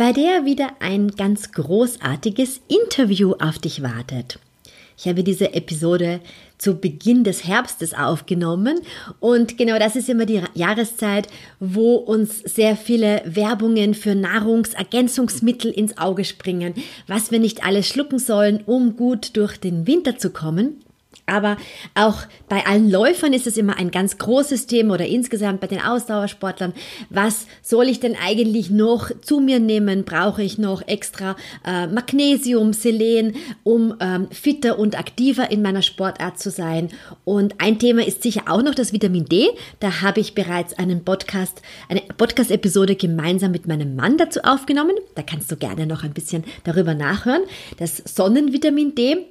bei der wieder ein ganz großartiges Interview auf dich wartet. Ich habe diese Episode zu Beginn des Herbstes aufgenommen und genau das ist immer die Jahreszeit, wo uns sehr viele Werbungen für Nahrungsergänzungsmittel ins Auge springen, was wir nicht alles schlucken sollen, um gut durch den Winter zu kommen. Aber auch bei allen Läufern ist es immer ein ganz großes Thema oder insgesamt bei den Ausdauersportlern. Was soll ich denn eigentlich noch zu mir nehmen? Brauche ich noch extra äh, Magnesium, Selen, um ähm, fitter und aktiver in meiner Sportart zu sein? Und ein Thema ist sicher auch noch das Vitamin D. Da habe ich bereits einen Podcast, eine Podcast-Episode gemeinsam mit meinem Mann dazu aufgenommen. Da kannst du gerne noch ein bisschen darüber nachhören. Das Sonnenvitamin D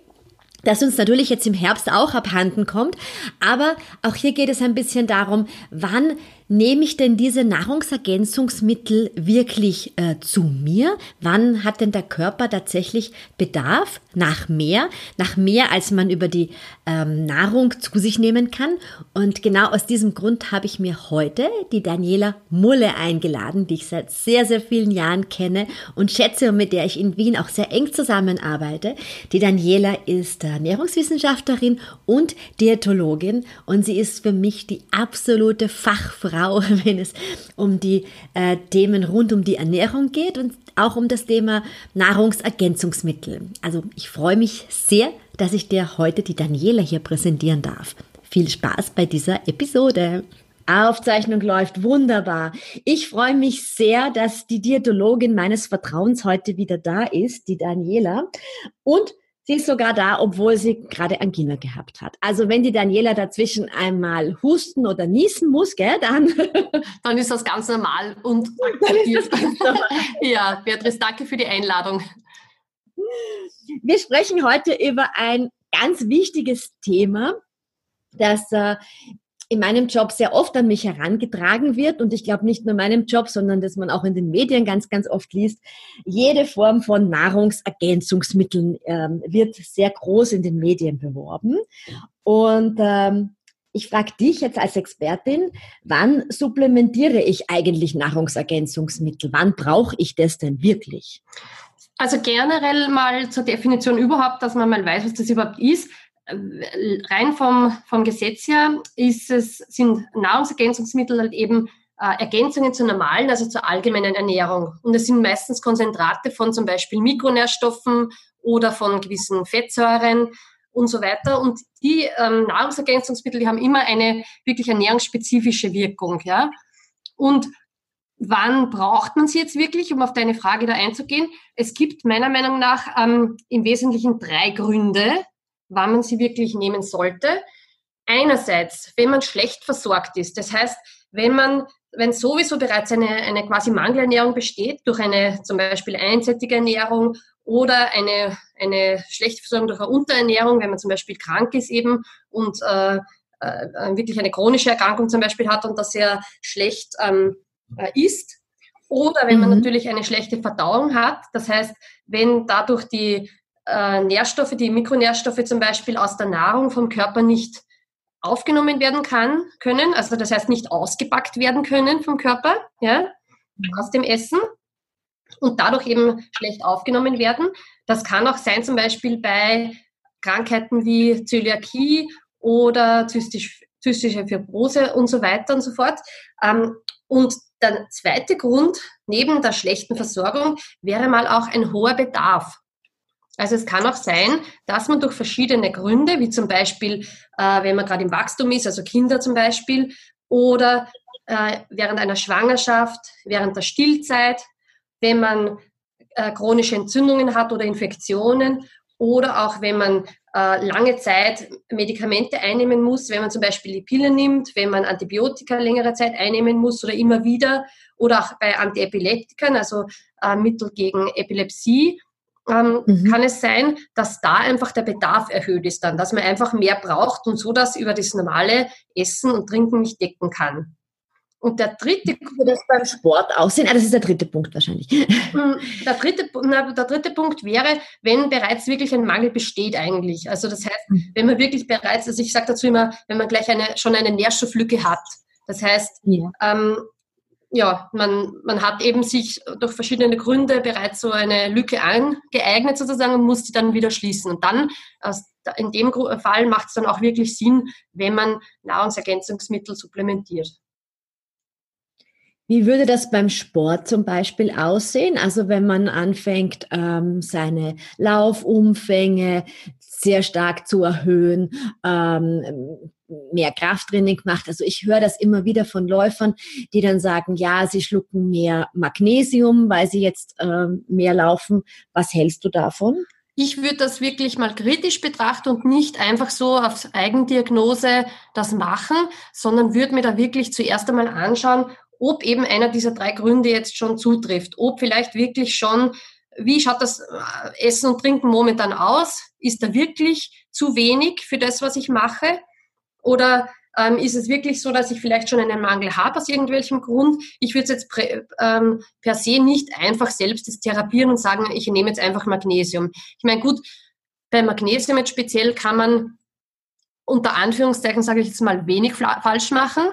das uns natürlich jetzt im Herbst auch abhanden kommt. Aber auch hier geht es ein bisschen darum, wann nehme ich denn diese Nahrungsergänzungsmittel wirklich äh, zu mir? Wann hat denn der Körper tatsächlich Bedarf nach mehr, nach mehr, als man über die ähm, Nahrung zu sich nehmen kann? Und genau aus diesem Grund habe ich mir heute die Daniela Mulle eingeladen, die ich seit sehr, sehr vielen Jahren kenne und schätze und mit der ich in Wien auch sehr eng zusammenarbeite. Die Daniela ist Ernährungswissenschaftlerin und Diätologin und sie ist für mich die absolute Fachfrau Frau, wenn es um die äh, Themen rund um die Ernährung geht und auch um das Thema Nahrungsergänzungsmittel. Also ich freue mich sehr, dass ich dir heute die Daniela hier präsentieren darf. Viel Spaß bei dieser Episode. Aufzeichnung läuft wunderbar. Ich freue mich sehr, dass die Diätologin meines Vertrauens heute wieder da ist, die Daniela. Und Sie ist sogar da, obwohl sie gerade Angina gehabt hat. Also wenn die Daniela dazwischen einmal husten oder niesen muss, gell, dann, dann ist das ganz normal und ja, Beatrice, danke für die Einladung. Wir sprechen heute über ein ganz wichtiges Thema, das äh, in meinem Job sehr oft an mich herangetragen wird und ich glaube nicht nur in meinem Job, sondern dass man auch in den Medien ganz, ganz oft liest, jede Form von Nahrungsergänzungsmitteln ähm, wird sehr groß in den Medien beworben. Und ähm, ich frage dich jetzt als Expertin, wann supplementiere ich eigentlich Nahrungsergänzungsmittel? Wann brauche ich das denn wirklich? Also generell mal zur Definition überhaupt, dass man mal weiß, was das überhaupt ist rein vom, vom Gesetz her ist es, sind Nahrungsergänzungsmittel halt eben äh, Ergänzungen zur normalen, also zur allgemeinen Ernährung. Und es sind meistens Konzentrate von zum Beispiel Mikronährstoffen oder von gewissen Fettsäuren und so weiter. Und die ähm, Nahrungsergänzungsmittel, die haben immer eine wirklich ernährungsspezifische Wirkung. Ja? Und wann braucht man sie jetzt wirklich, um auf deine Frage da einzugehen? Es gibt meiner Meinung nach ähm, im Wesentlichen drei Gründe, wann man sie wirklich nehmen sollte. Einerseits, wenn man schlecht versorgt ist, das heißt, wenn man, wenn sowieso bereits eine, eine quasi Mangelernährung besteht, durch eine zum Beispiel einseitige Ernährung oder eine, eine schlechte Versorgung durch eine Unterernährung, wenn man zum Beispiel krank ist eben und äh, äh, wirklich eine chronische Erkrankung zum Beispiel hat und das sehr schlecht ähm, äh, isst. Oder wenn man mhm. natürlich eine schlechte Verdauung hat, das heißt, wenn dadurch die äh, Nährstoffe, die Mikronährstoffe zum Beispiel aus der Nahrung vom Körper nicht aufgenommen werden kann, können, also das heißt nicht ausgepackt werden können vom Körper, ja, mhm. aus dem Essen und dadurch eben schlecht aufgenommen werden. Das kann auch sein zum Beispiel bei Krankheiten wie Zöliakie oder zystisch, zystische Fibrose und so weiter und so fort. Ähm, und der zweite Grund neben der schlechten Versorgung wäre mal auch ein hoher Bedarf. Also es kann auch sein, dass man durch verschiedene Gründe, wie zum Beispiel, äh, wenn man gerade im Wachstum ist, also Kinder zum Beispiel, oder äh, während einer Schwangerschaft, während der Stillzeit, wenn man äh, chronische Entzündungen hat oder Infektionen, oder auch wenn man äh, lange Zeit Medikamente einnehmen muss, wenn man zum Beispiel die Pille nimmt, wenn man Antibiotika längere Zeit einnehmen muss oder immer wieder, oder auch bei Antiepileptikern, also äh, Mittel gegen Epilepsie ähm, mhm. kann es sein, dass da einfach der Bedarf erhöht ist dann, dass man einfach mehr braucht und so das über das normale Essen und Trinken nicht decken kann. Und der dritte würde das beim Sport aussehen? Ah, das ist der dritte Punkt wahrscheinlich. Hm, der dritte, na, der dritte Punkt wäre, wenn bereits wirklich ein Mangel besteht eigentlich. Also das heißt, hm. wenn man wirklich bereits, also ich sage dazu immer, wenn man gleich eine, schon eine Nährstofflücke hat. Das heißt, ja. Ähm, ja, man, man hat eben sich durch verschiedene Gründe bereits so eine Lücke angeeignet sozusagen und muss die dann wieder schließen. Und dann, in dem Fall macht es dann auch wirklich Sinn, wenn man Nahrungsergänzungsmittel supplementiert. Wie würde das beim Sport zum Beispiel aussehen? Also wenn man anfängt, ähm, seine Laufumfänge sehr stark zu erhöhen, ähm, mehr Krafttraining macht. Also ich höre das immer wieder von Läufern, die dann sagen, ja, sie schlucken mehr Magnesium, weil sie jetzt ähm, mehr laufen. Was hältst du davon? Ich würde das wirklich mal kritisch betrachten und nicht einfach so auf Eigendiagnose das machen, sondern würde mir da wirklich zuerst einmal anschauen, ob eben einer dieser drei Gründe jetzt schon zutrifft, ob vielleicht wirklich schon, wie schaut das äh, Essen und Trinken momentan aus? Ist da wirklich zu wenig für das, was ich mache? Oder ähm, ist es wirklich so, dass ich vielleicht schon einen Mangel habe aus irgendwelchem Grund? Ich würde es jetzt ähm, per se nicht einfach selbst therapieren und sagen, ich nehme jetzt einfach Magnesium. Ich meine, gut, bei Magnesium jetzt speziell kann man unter Anführungszeichen, sage ich jetzt mal, wenig falsch machen.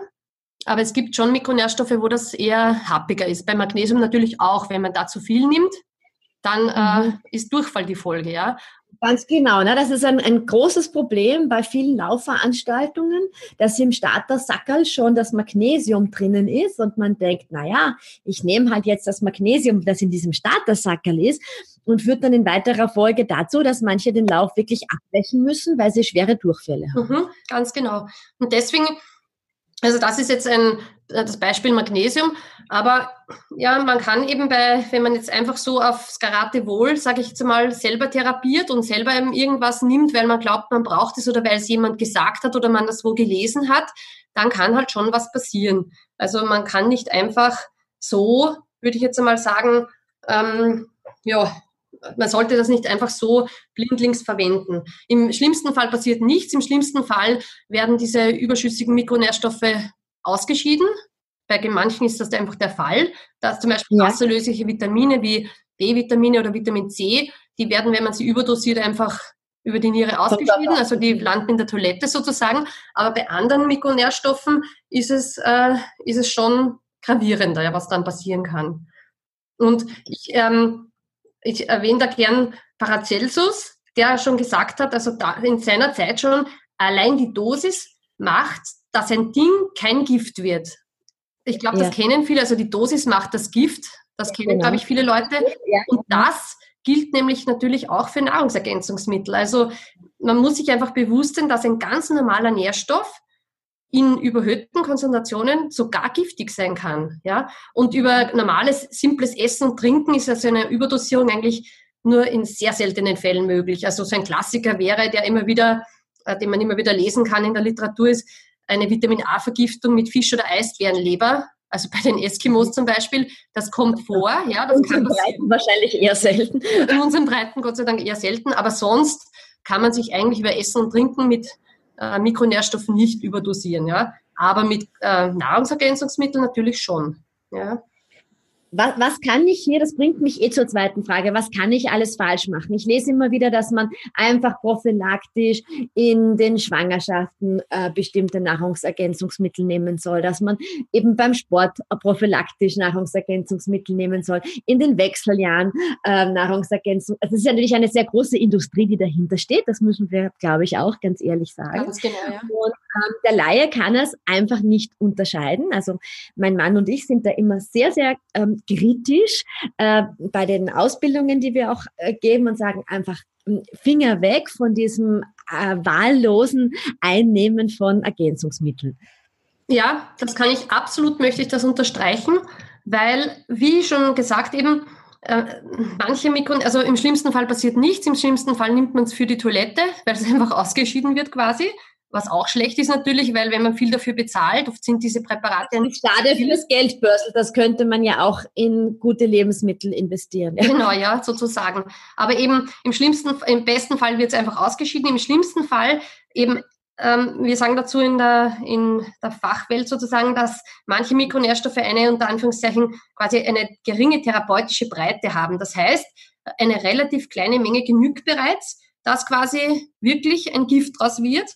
Aber es gibt schon Mikronährstoffe, wo das eher happiger ist. Bei Magnesium natürlich auch, wenn man da zu viel nimmt, dann äh, mhm. ist Durchfall die Folge, ja. Ganz genau, ne? das ist ein, ein großes Problem bei vielen Laufveranstaltungen, dass im Startersackerl schon das Magnesium drinnen ist und man denkt, naja, ich nehme halt jetzt das Magnesium, das in diesem Startersackerl ist und führt dann in weiterer Folge dazu, dass manche den Lauf wirklich abbrechen müssen, weil sie schwere Durchfälle haben. Mhm, ganz genau. Und deswegen also das ist jetzt ein, äh, das Beispiel Magnesium. Aber ja, man kann eben bei, wenn man jetzt einfach so aufs Garatewohl, sage ich jetzt mal, selber therapiert und selber eben irgendwas nimmt, weil man glaubt, man braucht es oder weil es jemand gesagt hat oder man das wo gelesen hat, dann kann halt schon was passieren. Also man kann nicht einfach so, würde ich jetzt einmal sagen, ähm, ja, man sollte das nicht einfach so blindlings verwenden. Im schlimmsten Fall passiert nichts. Im schlimmsten Fall werden diese überschüssigen Mikronährstoffe ausgeschieden. Bei manchen ist das einfach der Fall, dass zum Beispiel ja. wasserlösliche Vitamine wie B-Vitamine oder Vitamin C, die werden, wenn man sie überdosiert, einfach über die Niere ausgeschieden, also die landen in der Toilette sozusagen. Aber bei anderen Mikronährstoffen ist es, äh, ist es schon gravierender, was dann passieren kann. Und ich ähm, ich erwähne da gern Paracelsus, der schon gesagt hat, also in seiner Zeit schon, allein die Dosis macht, dass ein Ding kein Gift wird. Ich glaube, ja. das kennen viele, also die Dosis macht das Gift. Das kennen, genau. glaube ich, viele Leute. Ja. Und das gilt nämlich natürlich auch für Nahrungsergänzungsmittel. Also man muss sich einfach bewusst sein, dass ein ganz normaler Nährstoff in überhöhten Konzentrationen sogar giftig sein kann. Ja? Und über normales, simples Essen und Trinken ist also eine Überdosierung eigentlich nur in sehr seltenen Fällen möglich. Also so ein Klassiker wäre, der immer wieder, äh, den man immer wieder lesen kann in der Literatur, ist eine Vitamin A-Vergiftung mit Fisch- oder Eisbärenleber. Also bei den Eskimos zum Beispiel, das kommt vor. Ja, das in kann Breiten wahrscheinlich eher selten. In unseren Breiten Gott sei Dank eher selten. Aber sonst kann man sich eigentlich über Essen und Trinken mit äh, Mikronährstoffe nicht überdosieren, ja. Aber mit äh, Nahrungsergänzungsmitteln natürlich schon. Ja was, was kann ich hier, das bringt mich eh zur zweiten Frage, was kann ich alles falsch machen? Ich lese immer wieder, dass man einfach prophylaktisch in den Schwangerschaften äh, bestimmte Nahrungsergänzungsmittel nehmen soll, dass man eben beim Sport prophylaktisch Nahrungsergänzungsmittel nehmen soll, in den Wechseljahren äh, Nahrungsergänzung. Also es ist ja natürlich eine sehr große Industrie, die dahinter steht, das müssen wir, glaube ich, auch ganz ehrlich sagen. Ganz genau, ja. Und der Laie kann es einfach nicht unterscheiden. Also mein Mann und ich sind da immer sehr, sehr ähm, kritisch äh, bei den Ausbildungen, die wir auch äh, geben und sagen einfach hm, Finger weg von diesem äh, wahllosen Einnehmen von Ergänzungsmitteln. Ja, das kann ich absolut, möchte ich das unterstreichen, weil, wie schon gesagt, eben äh, manche Mikron, also im schlimmsten Fall passiert nichts, im schlimmsten Fall nimmt man es für die Toilette, weil es einfach ausgeschieden wird quasi. Was auch schlecht ist natürlich, weil wenn man viel dafür bezahlt, oft sind diese Präparate nicht. Schade für das Geldbörsel, das könnte man ja auch in gute Lebensmittel investieren. Ja. Genau, ja, sozusagen. Aber eben im schlimmsten, im besten Fall wird es einfach ausgeschieden, im schlimmsten Fall eben ähm, wir sagen dazu in der, in der Fachwelt sozusagen, dass manche Mikronährstoffe eine unter Anführungszeichen quasi eine geringe therapeutische Breite haben. Das heißt, eine relativ kleine Menge genügt bereits, dass quasi wirklich ein Gift draus wird.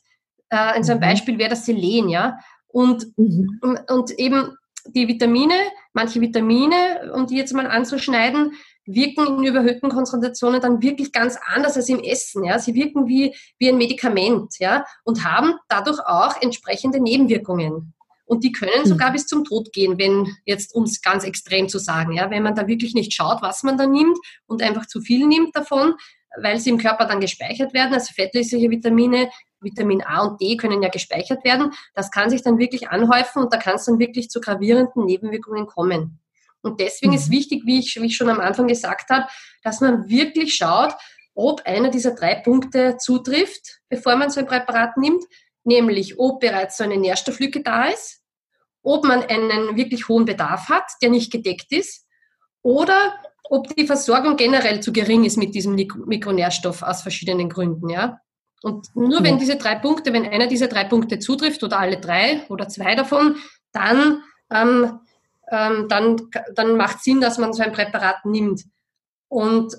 Äh, also ein mhm. Beispiel wäre das Selen, ja. Und, mhm. und eben die Vitamine, manche Vitamine, um die jetzt mal anzuschneiden, wirken in überhöhten Konzentrationen dann wirklich ganz anders als im Essen. Ja? Sie wirken wie, wie ein Medikament ja? und haben dadurch auch entsprechende Nebenwirkungen. Und die können sogar mhm. bis zum Tod gehen, wenn jetzt, um es ganz extrem zu sagen, ja, wenn man da wirklich nicht schaut, was man da nimmt und einfach zu viel nimmt davon, weil sie im Körper dann gespeichert werden. Also fettlösliche Vitamine, Vitamin A und D können ja gespeichert werden. Das kann sich dann wirklich anhäufen und da kann es dann wirklich zu gravierenden Nebenwirkungen kommen. Und deswegen mhm. ist wichtig, wie ich, wie ich schon am Anfang gesagt habe, dass man wirklich schaut, ob einer dieser drei Punkte zutrifft, bevor man so ein Präparat nimmt, nämlich ob bereits so eine Nährstofflücke da ist, ob man einen wirklich hohen Bedarf hat, der nicht gedeckt ist, oder ob die Versorgung generell zu gering ist mit diesem Mikronährstoff aus verschiedenen Gründen, ja. Und nur wenn diese drei Punkte, wenn einer dieser drei Punkte zutrifft oder alle drei oder zwei davon, dann ähm, ähm, dann, dann macht Sinn, dass man so ein Präparat nimmt. Und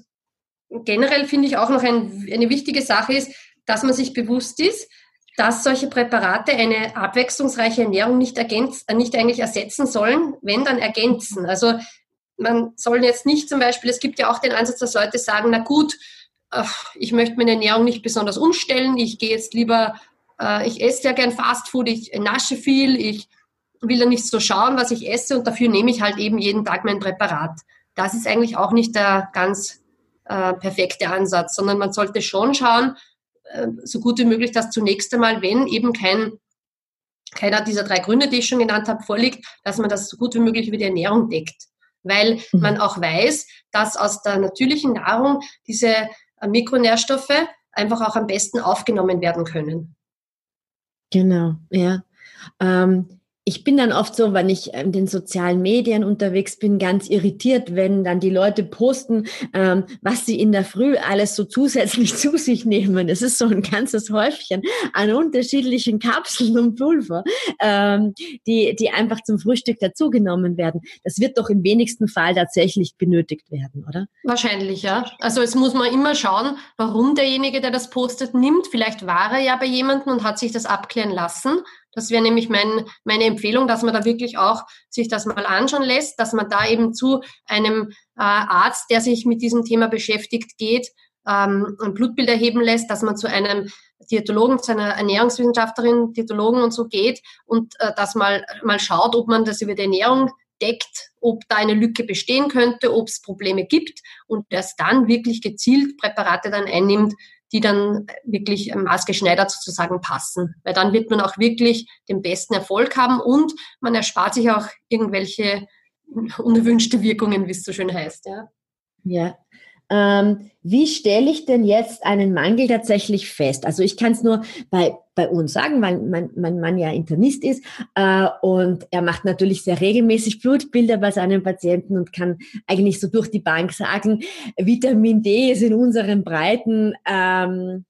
generell finde ich auch noch ein, eine wichtige Sache ist, dass man sich bewusst ist, dass solche Präparate eine abwechslungsreiche Ernährung nicht, ergänzt, äh, nicht eigentlich ersetzen sollen, wenn dann ergänzen. Also man soll jetzt nicht zum Beispiel, es gibt ja auch den Ansatz, dass Leute sagen, na gut, ich möchte meine Ernährung nicht besonders umstellen, ich gehe jetzt lieber, äh, ich esse ja gern Fastfood, ich nasche viel, ich will dann nicht so schauen, was ich esse und dafür nehme ich halt eben jeden Tag mein Präparat. Das ist eigentlich auch nicht der ganz äh, perfekte Ansatz, sondern man sollte schon schauen, äh, so gut wie möglich, dass zunächst einmal, wenn eben kein keiner dieser drei Gründe, die ich schon genannt habe, vorliegt, dass man das so gut wie möglich über die Ernährung deckt. Weil mhm. man auch weiß, dass aus der natürlichen Nahrung diese Mikronährstoffe einfach auch am besten aufgenommen werden können. Genau, ja. Ähm, ich bin dann oft so, wenn ich in den sozialen Medien unterwegs bin, ganz irritiert, wenn dann die Leute posten, ähm, was sie in der Früh alles so zusätzlich zu sich nehmen. Es ist so ein ganzes Häufchen an unterschiedlichen Kapseln und Pulver, ähm, die, die einfach zum Frühstück dazugenommen werden. Das wird doch im wenigsten Fall tatsächlich benötigt werden, oder? Wahrscheinlich, ja. Also es muss man immer schauen, warum derjenige, der das postet, nimmt. Vielleicht war er ja bei jemandem und hat sich das abklären lassen das wäre nämlich mein, meine Empfehlung, dass man da wirklich auch sich das mal anschauen lässt, dass man da eben zu einem äh, Arzt, der sich mit diesem Thema beschäftigt, geht, ähm, ein Blutbild erheben lässt, dass man zu einem Diätologen, zu einer Ernährungswissenschaftlerin, Diätologen und so geht und äh, das mal, mal schaut, ob man das über die Ernährung deckt, ob da eine Lücke bestehen könnte, ob es Probleme gibt und erst dann wirklich gezielt Präparate dann einnimmt, die dann wirklich maßgeschneidert sozusagen passen. Weil dann wird man auch wirklich den besten Erfolg haben und man erspart sich auch irgendwelche unerwünschte Wirkungen, wie es so schön heißt. Ja. Ja, ähm, wie stelle ich denn jetzt einen Mangel tatsächlich fest? Also ich kann es nur bei, bei uns sagen, weil mein, mein Mann ja Internist ist äh, und er macht natürlich sehr regelmäßig Blutbilder bei seinen Patienten und kann eigentlich so durch die Bank sagen, Vitamin D ist in unseren Breiten ähm,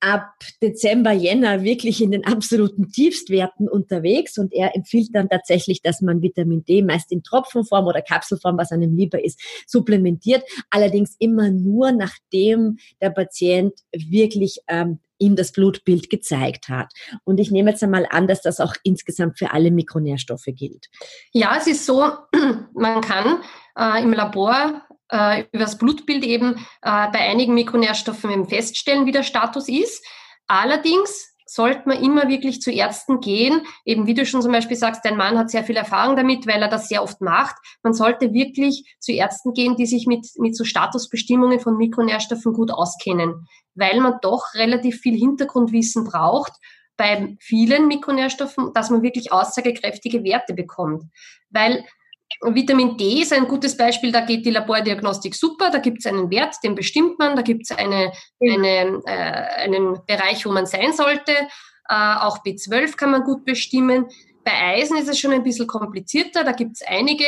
ab Dezember, Jänner wirklich in den absoluten Tiefstwerten unterwegs und er empfiehlt dann tatsächlich, dass man Vitamin D meist in Tropfenform oder Kapselform, was einem lieber ist, supplementiert. Allerdings immer nur, nachdem der Patient wirklich ähm, ihm das Blutbild gezeigt hat. Und ich nehme jetzt einmal an, dass das auch insgesamt für alle Mikronährstoffe gilt. Ja, es ist so, man kann äh, im Labor äh, über das Blutbild eben äh, bei einigen Mikronährstoffen eben feststellen, wie der Status ist. Allerdings sollte man immer wirklich zu Ärzten gehen. Eben wie du schon zum Beispiel sagst, dein Mann hat sehr viel Erfahrung damit, weil er das sehr oft macht. Man sollte wirklich zu Ärzten gehen, die sich mit, mit so Statusbestimmungen von Mikronährstoffen gut auskennen, weil man doch relativ viel Hintergrundwissen braucht bei vielen Mikronährstoffen, dass man wirklich aussagekräftige Werte bekommt. Weil Vitamin D ist ein gutes Beispiel, da geht die Labordiagnostik super, da gibt es einen Wert, den bestimmt man, da gibt es eine, eine, äh, einen Bereich, wo man sein sollte. Äh, auch B12 kann man gut bestimmen. Bei Eisen ist es schon ein bisschen komplizierter. Da gibt es einige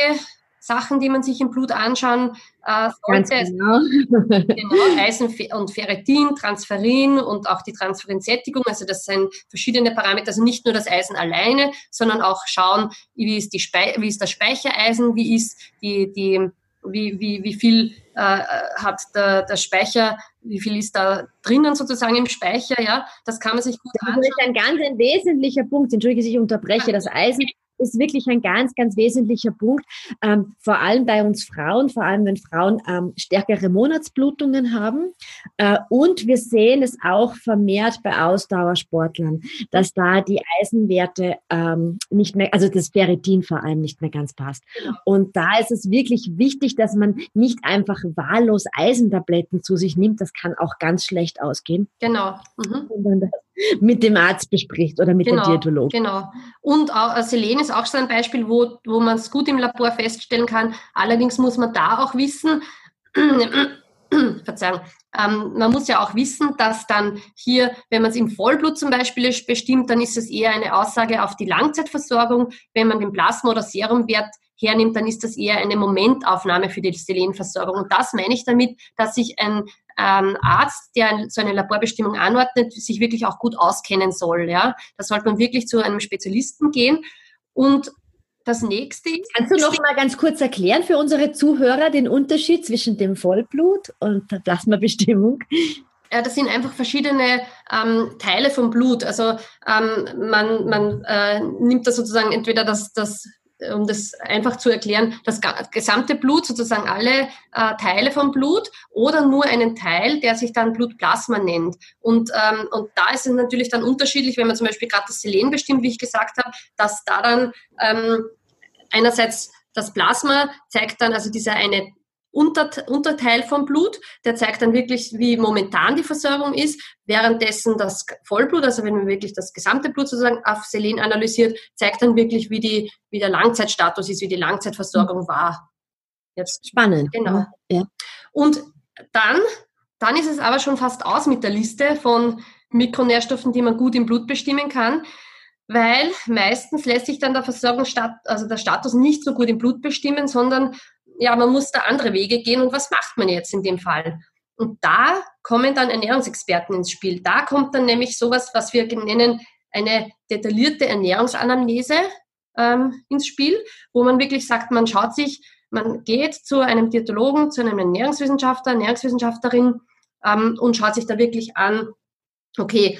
Sachen, die man sich im Blut anschauen äh, sollte. Ganz genau. genau. Eisen und Ferritin, Transferin und auch die Transferinsättigung. Also das sind verschiedene Parameter. Also nicht nur das Eisen alleine, sondern auch schauen, wie ist, die Spe wie ist das Speichereisen, wie ist die, die wie, wie, wie viel äh, hat der, der Speicher, wie viel ist da drinnen sozusagen im Speicher, ja, das kann man sich gut anschauen. Das ist ein ganz ein wesentlicher Punkt, entschuldige, ich unterbreche, das Eisen ist wirklich ein ganz, ganz wesentlicher Punkt, ähm, vor allem bei uns Frauen, vor allem wenn Frauen ähm, stärkere Monatsblutungen haben. Äh, und wir sehen es auch vermehrt bei Ausdauersportlern, dass da die Eisenwerte ähm, nicht mehr, also das Ferritin vor allem nicht mehr ganz passt. Genau. Und da ist es wirklich wichtig, dass man nicht einfach wahllos Eisentabletten zu sich nimmt. Das kann auch ganz schlecht ausgehen. Genau. Mhm mit dem Arzt bespricht oder mit genau, der Diätologin. Genau. Und auch, äh, Selen ist auch so ein Beispiel, wo, wo man es gut im Labor feststellen kann. Allerdings muss man da auch wissen, Verzeihung, ähm, man muss ja auch wissen, dass dann hier, wenn man es im Vollblut zum Beispiel bestimmt, dann ist es eher eine Aussage auf die Langzeitversorgung. Wenn man den Plasma- oder Serumwert hernimmt, dann ist das eher eine Momentaufnahme für die Selenversorgung. Und das meine ich damit, dass sich ein ähm, Arzt, der so eine Laborbestimmung anordnet, sich wirklich auch gut auskennen soll. Ja? Da sollte man wirklich zu einem Spezialisten gehen. Und das nächste ist. Kannst du noch mal ganz kurz erklären für unsere Zuhörer den Unterschied zwischen dem Vollblut und der Plasmabestimmung? Ja, das sind einfach verschiedene ähm, Teile vom Blut. Also ähm, man, man äh, nimmt da sozusagen entweder das, das um das einfach zu erklären, das gesamte Blut, sozusagen alle äh, Teile vom Blut oder nur einen Teil, der sich dann Blutplasma nennt. Und, ähm, und da ist es natürlich dann unterschiedlich, wenn man zum Beispiel gerade das Selen bestimmt, wie ich gesagt habe, dass da dann ähm, einerseits das Plasma zeigt dann, also dieser eine Unterteil vom Blut. Der zeigt dann wirklich, wie momentan die Versorgung ist. Währenddessen das Vollblut, also wenn man wirklich das gesamte Blut sozusagen auf Selen analysiert, zeigt dann wirklich, wie, die, wie der Langzeitstatus ist, wie die Langzeitversorgung war. Jetzt. Spannend. Genau. Ja. Und dann, dann ist es aber schon fast aus mit der Liste von Mikronährstoffen, die man gut im Blut bestimmen kann weil meistens lässt sich dann der Versorgung, also der Status nicht so gut im Blut bestimmen, sondern ja, man muss da andere Wege gehen und was macht man jetzt in dem Fall? Und da kommen dann Ernährungsexperten ins Spiel. Da kommt dann nämlich sowas, was wir nennen, eine detaillierte Ernährungsanamnese ähm, ins Spiel, wo man wirklich sagt, man schaut sich, man geht zu einem Diätologen, zu einem Ernährungswissenschaftler, Ernährungswissenschaftlerin ähm, und schaut sich da wirklich an, okay,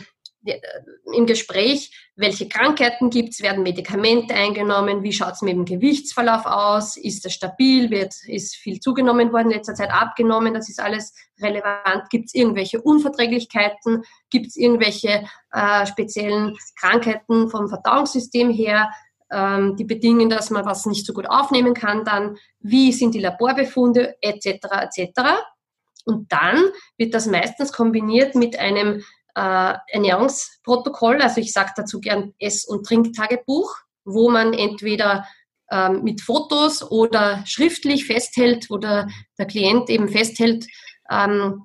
im Gespräch, welche Krankheiten gibt es, werden Medikamente eingenommen, wie schaut es mit dem Gewichtsverlauf aus, ist es stabil, wird, ist viel zugenommen worden, in letzter Zeit abgenommen, das ist alles relevant, gibt es irgendwelche Unverträglichkeiten, gibt es irgendwelche äh, speziellen Krankheiten vom Verdauungssystem her, ähm, die bedingen, dass man was nicht so gut aufnehmen kann, dann wie sind die Laborbefunde etc. etc. Und dann wird das meistens kombiniert mit einem äh, Ernährungsprotokoll, also ich sage dazu gern Ess- und Trinktagebuch, wo man entweder ähm, mit Fotos oder schriftlich festhält, wo der, Klient eben festhält, ähm,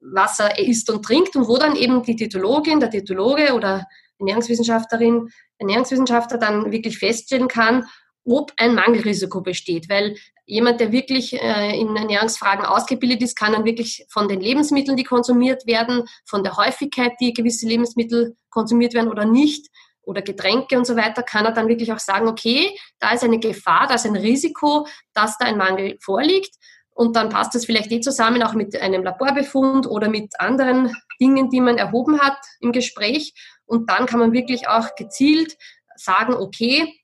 was er isst und trinkt und wo dann eben die Diätologin, der Diätologe oder Ernährungswissenschaftlerin, Ernährungswissenschaftler dann wirklich feststellen kann, ob ein Mangelrisiko besteht. Weil jemand, der wirklich äh, in Ernährungsfragen ausgebildet ist, kann dann wirklich von den Lebensmitteln, die konsumiert werden, von der Häufigkeit, die gewisse Lebensmittel konsumiert werden oder nicht, oder Getränke und so weiter, kann er dann wirklich auch sagen, okay, da ist eine Gefahr, da ist ein Risiko, dass da ein Mangel vorliegt. Und dann passt das vielleicht eh zusammen auch mit einem Laborbefund oder mit anderen Dingen, die man erhoben hat im Gespräch. Und dann kann man wirklich auch gezielt sagen, okay,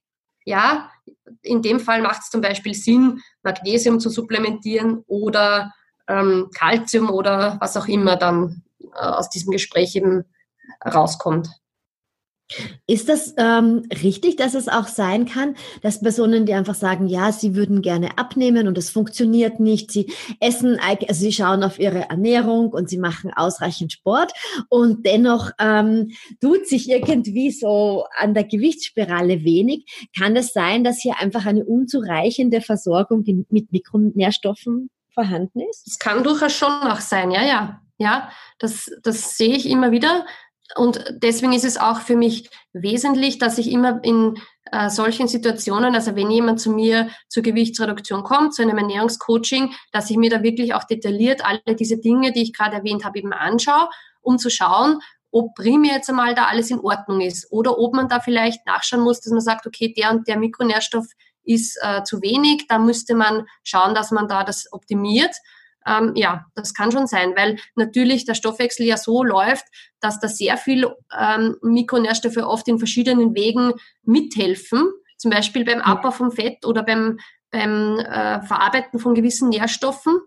ja, in dem Fall macht es zum Beispiel Sinn, Magnesium zu supplementieren oder ähm, Calcium oder was auch immer dann äh, aus diesem Gespräch eben rauskommt. Ist das ähm, richtig, dass es auch sein kann, dass Personen, die einfach sagen, ja, sie würden gerne abnehmen und es funktioniert nicht, sie essen, also sie schauen auf ihre Ernährung und sie machen ausreichend Sport und dennoch ähm, tut sich irgendwie so an der Gewichtsspirale wenig. Kann es sein, dass hier einfach eine unzureichende Versorgung mit Mikronährstoffen vorhanden ist? Es kann durchaus schon auch sein, ja, ja. Ja, das, das sehe ich immer wieder und deswegen ist es auch für mich wesentlich, dass ich immer in äh, solchen Situationen, also wenn jemand zu mir zur Gewichtsreduktion kommt, zu einem Ernährungscoaching, dass ich mir da wirklich auch detailliert alle diese Dinge, die ich gerade erwähnt habe, eben anschaue, um zu schauen, ob primär jetzt einmal da alles in Ordnung ist oder ob man da vielleicht nachschauen muss, dass man sagt, okay, der und der Mikronährstoff ist äh, zu wenig, da müsste man schauen, dass man da das optimiert. Ähm, ja, das kann schon sein, weil natürlich der Stoffwechsel ja so läuft, dass da sehr viel ähm, Mikronährstoffe oft in verschiedenen Wegen mithelfen. Zum Beispiel beim Abbau von Fett oder beim, beim äh, Verarbeiten von gewissen Nährstoffen.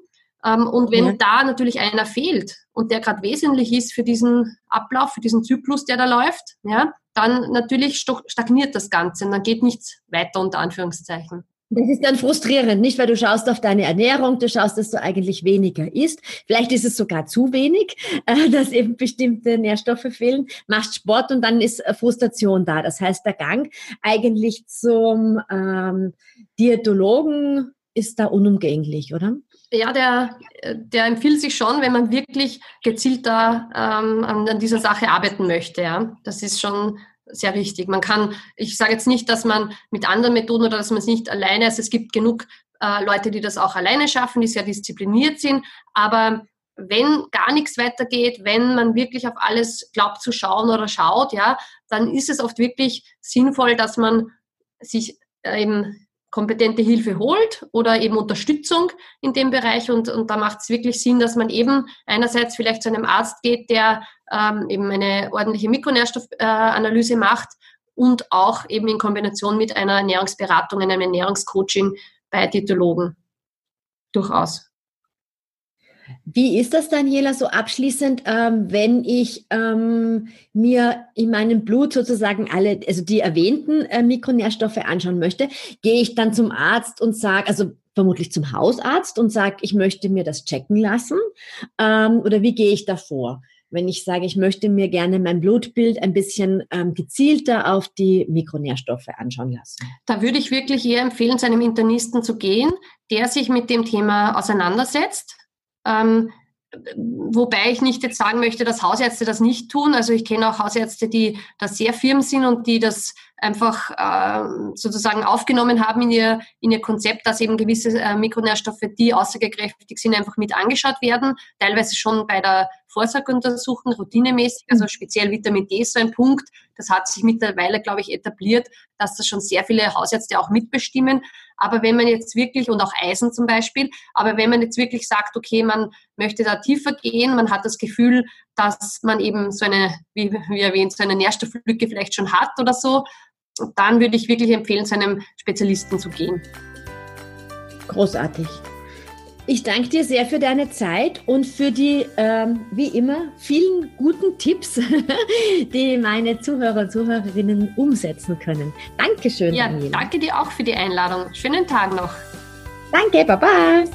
Ähm, und wenn ja. da natürlich einer fehlt und der gerade wesentlich ist für diesen Ablauf, für diesen Zyklus, der da läuft, ja, dann natürlich stagniert das Ganze und dann geht nichts weiter unter Anführungszeichen. Das ist dann frustrierend, nicht? Weil du schaust auf deine Ernährung, du schaust, dass du eigentlich weniger isst. Vielleicht ist es sogar zu wenig, äh, dass eben bestimmte Nährstoffe fehlen. Machst Sport und dann ist Frustration da. Das heißt, der Gang eigentlich zum ähm, Diätologen ist da unumgänglich, oder? Ja, der, der empfiehlt sich schon, wenn man wirklich gezielt da ähm, an dieser Sache arbeiten möchte. Ja, das ist schon sehr wichtig. Man kann, ich sage jetzt nicht, dass man mit anderen Methoden oder dass man es nicht alleine, also es gibt genug äh, Leute, die das auch alleine schaffen, die sehr diszipliniert sind, aber wenn gar nichts weitergeht, wenn man wirklich auf alles glaubt zu schauen oder schaut, ja, dann ist es oft wirklich sinnvoll, dass man sich äh, eben kompetente Hilfe holt oder eben Unterstützung in dem Bereich. Und, und da macht es wirklich Sinn, dass man eben einerseits vielleicht zu einem Arzt geht, der ähm, eben eine ordentliche Mikronährstoffanalyse äh, macht und auch eben in Kombination mit einer Ernährungsberatung, einem Ernährungscoaching bei Diätologen. Durchaus. Wie ist das, Daniela, so abschließend, ähm, wenn ich ähm, mir in meinem Blut sozusagen alle, also die erwähnten äh, Mikronährstoffe anschauen möchte, gehe ich dann zum Arzt und sage, also vermutlich zum Hausarzt und sage, ich möchte mir das checken lassen? Ähm, oder wie gehe ich davor? Wenn ich sage, ich möchte mir gerne mein Blutbild ein bisschen ähm, gezielter auf die Mikronährstoffe anschauen lassen. Da würde ich wirklich eher empfehlen, zu einem Internisten zu gehen, der sich mit dem Thema auseinandersetzt ähm, wobei ich nicht jetzt sagen möchte, dass Hausärzte das nicht tun. Also ich kenne auch Hausärzte, die da sehr firm sind und die das einfach äh, sozusagen aufgenommen haben in ihr, in ihr Konzept, dass eben gewisse äh, Mikronährstoffe, die aussagekräftig sind, einfach mit angeschaut werden. Teilweise schon bei der Vorsorgeuntersuchung routinemäßig, also speziell Vitamin D ist so ein Punkt. Das hat sich mittlerweile, glaube ich, etabliert, dass das schon sehr viele Hausärzte auch mitbestimmen. Aber wenn man jetzt wirklich, und auch Eisen zum Beispiel, aber wenn man jetzt wirklich sagt, okay, man möchte da tiefer gehen, man hat das Gefühl, dass man eben so eine, wie, wie erwähnt, so eine Nährstofflücke vielleicht schon hat oder so, dann würde ich wirklich empfehlen, zu einem Spezialisten zu gehen. Großartig. Ich danke dir sehr für deine Zeit und für die, ähm, wie immer, vielen guten Tipps, die meine Zuhörer und Zuhörerinnen umsetzen können. Dankeschön, ja, Daniela. Danke dir auch für die Einladung. Schönen Tag noch. Danke, Baba.